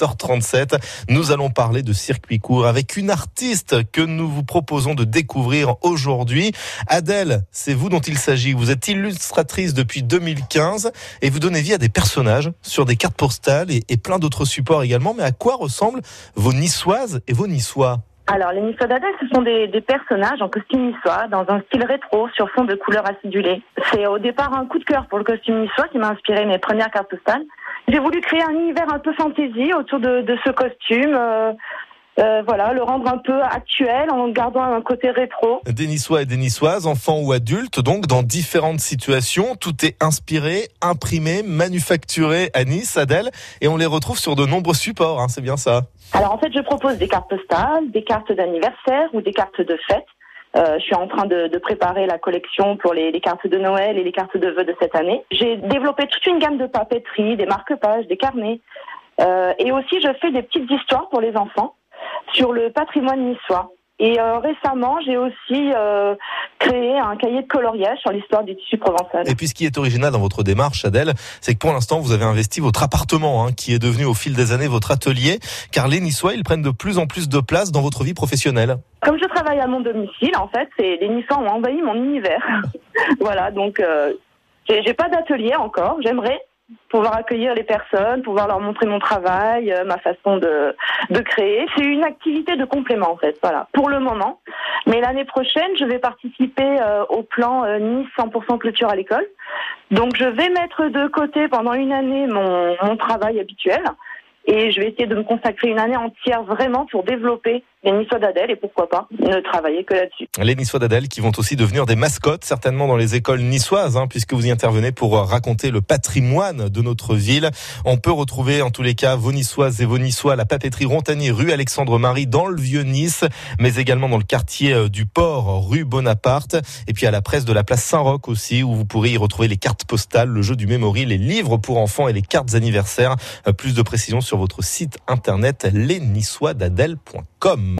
7h37. Nous allons parler de circuit court avec une artiste que nous vous proposons de découvrir aujourd'hui. Adèle, c'est vous dont il s'agit. Vous êtes illustratrice depuis 2015 et vous donnez vie à des personnages sur des cartes postales et, et plein d'autres supports également. Mais à quoi ressemblent vos niçoises et vos niçois? Alors, les Niçois d'Adèle, ce sont des, des, personnages en costume niçois, dans un style rétro, sur fond de couleurs acidulées. C'est au départ un coup de cœur pour le costume niçois qui m'a inspiré mes premières cartes postales. J'ai voulu créer un univers un peu fantaisie autour de, de ce costume. Euh, euh, voilà, le rendre un peu actuel en gardant un côté rétro. Des Niçois et des Niçoises, enfants ou adultes, donc dans différentes situations. Tout est inspiré, imprimé, manufacturé à Nice, Adèle, et on les retrouve sur de nombreux supports, hein, c'est bien ça Alors en fait, je propose des cartes postales, des cartes d'anniversaire ou des cartes de fête. Euh, je suis en train de, préparer la collection pour les, cartes de Noël et les cartes de vœux de cette année. J'ai développé toute une gamme de papeterie, des marque-pages, des carnets. Euh, et aussi, je fais des petites histoires pour les enfants sur le patrimoine niçois. Et euh, récemment, j'ai aussi euh, créé un cahier de coloriage sur l'histoire du tissu provençal. Et puis ce qui est original dans votre démarche, Adèle, c'est que pour l'instant, vous avez investi votre appartement, hein, qui est devenu au fil des années votre atelier, car les Niçois, ils prennent de plus en plus de place dans votre vie professionnelle. Comme je travaille à mon domicile, en fait, c'est les Niçois ont envahi mon univers. voilà, donc euh, j'ai pas d'atelier encore. J'aimerais, pouvoir accueillir les personnes, pouvoir leur montrer mon travail, euh, ma façon de, de créer. C'est une activité de complément en fait, voilà, pour le moment. Mais l'année prochaine, je vais participer euh, au plan euh, Nice 100% clôture à l'école. Donc je vais mettre de côté pendant une année mon, mon travail habituel et je vais essayer de me consacrer une année entière vraiment pour développer les Niçois d'Adèle et pourquoi pas ne travailler que là-dessus. Les Niçois d'Adèle qui vont aussi devenir des mascottes certainement dans les écoles niçoises hein, puisque vous y intervenez pour raconter le patrimoine de notre ville. On peut retrouver en tous les cas vos Niçoises et vos Niçois à la papeterie Rontanier rue Alexandre-Marie dans le vieux Nice mais également dans le quartier euh, du Port rue Bonaparte et puis à la presse de la place Saint-Roch aussi où vous pourrez y retrouver les cartes postales, le jeu du memory, les livres pour enfants et les cartes anniversaires. Euh, plus de précisions sur votre site internet www.radioscoop.com.